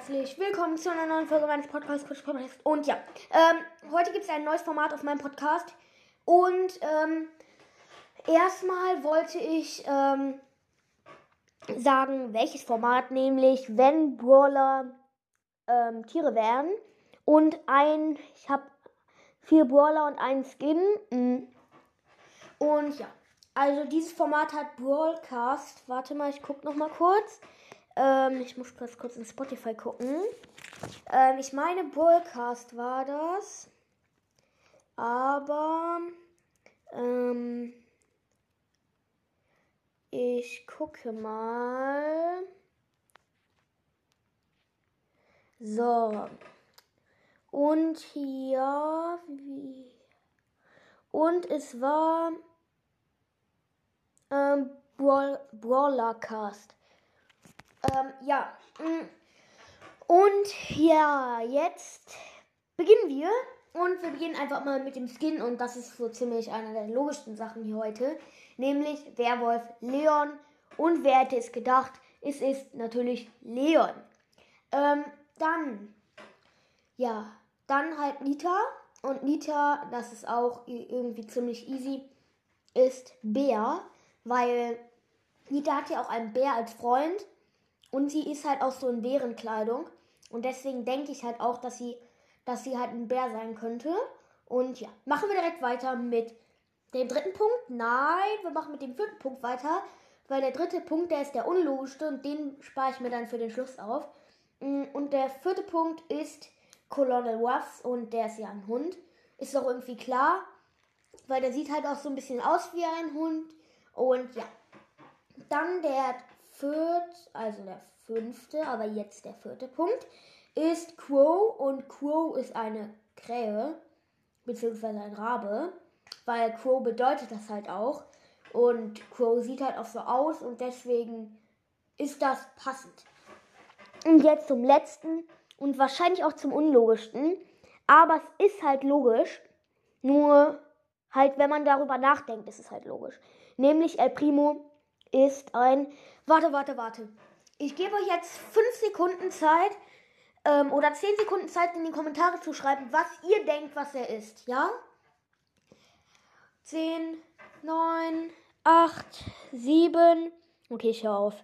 herzlich willkommen zu einer neuen Folge meines Podcasts. Und ja, ähm, heute gibt es ein neues Format auf meinem Podcast. Und ähm, erstmal wollte ich ähm, sagen, welches Format, nämlich wenn Brawler ähm, Tiere wären. Und ein, ich habe vier Brawler und einen Skin. Mm. Und ja, also dieses Format hat Brawlcast. Warte mal, ich gucke noch mal kurz. Ähm, ich muss kurz, kurz in Spotify gucken. Ähm, ich meine, Broadcast war das. Aber ähm, ich gucke mal. So. Und hier. Wie? Und es war ähm, Brawl Brawlercast. Ähm, ja. Mm. Und ja, jetzt beginnen wir. Und wir beginnen einfach mal mit dem Skin. Und das ist so ziemlich eine der logischsten Sachen hier heute. Nämlich Werwolf Leon. Und wer hätte es gedacht? Es ist natürlich Leon. Ähm, dann, ja, dann halt Nita. Und Nita, das ist auch irgendwie ziemlich easy, ist Bär. Weil Nita hat ja auch einen Bär als Freund. Und sie ist halt auch so in Bärenkleidung. Und deswegen denke ich halt auch, dass sie, dass sie halt ein Bär sein könnte. Und ja, machen wir direkt weiter mit dem dritten Punkt. Nein, wir machen mit dem vierten Punkt weiter. Weil der dritte Punkt, der ist der unlogischste und den spare ich mir dann für den Schluss auf. Mm, und der vierte Punkt ist Colonel Ruffs und der ist ja ein Hund. Ist doch irgendwie klar, weil der sieht halt auch so ein bisschen aus wie ein Hund. Und ja, dann der viert, also der fünfte, aber jetzt der vierte Punkt, ist Crow und Crow ist eine Krähe, beziehungsweise ein Rabe, weil Crow bedeutet das halt auch und Crow sieht halt auch so aus und deswegen ist das passend. Und jetzt zum letzten und wahrscheinlich auch zum unlogischsten, aber es ist halt logisch, nur halt, wenn man darüber nachdenkt, ist es halt logisch. Nämlich El Primo ist ein. Warte, warte, warte. Ich gebe euch jetzt 5 Sekunden Zeit ähm, oder 10 Sekunden Zeit in die Kommentare zu schreiben, was ihr denkt, was er ist. Ja? 10, 9, 8, 7. Okay, ich höre auf.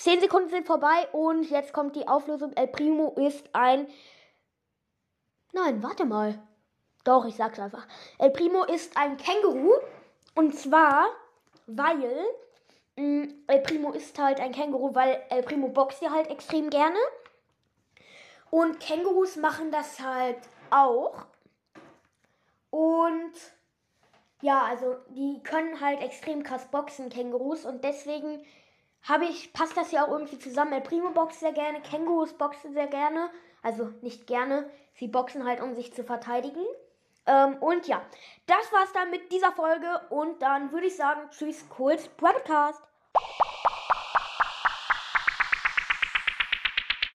Zehn Sekunden sind vorbei und jetzt kommt die Auflösung. El Primo ist ein. Nein, warte mal. Doch, ich sag's einfach. El Primo ist ein Känguru. Und zwar, weil mh, mm, El Primo ist halt ein Känguru, weil El Primo boxt ja halt extrem gerne. Und Kängurus machen das halt auch. Und ja, also die können halt extrem krass boxen, Kängurus. Und deswegen habe ich, passt das ja auch irgendwie zusammen. El Primo boxt sehr gerne, Kängurus boxen sehr gerne. Also nicht gerne, sie boxen halt, um sich zu verteidigen. Ähm, und ja, das war's dann mit dieser Folge. Und dann würde ich sagen, tschüss, Cool Podcast.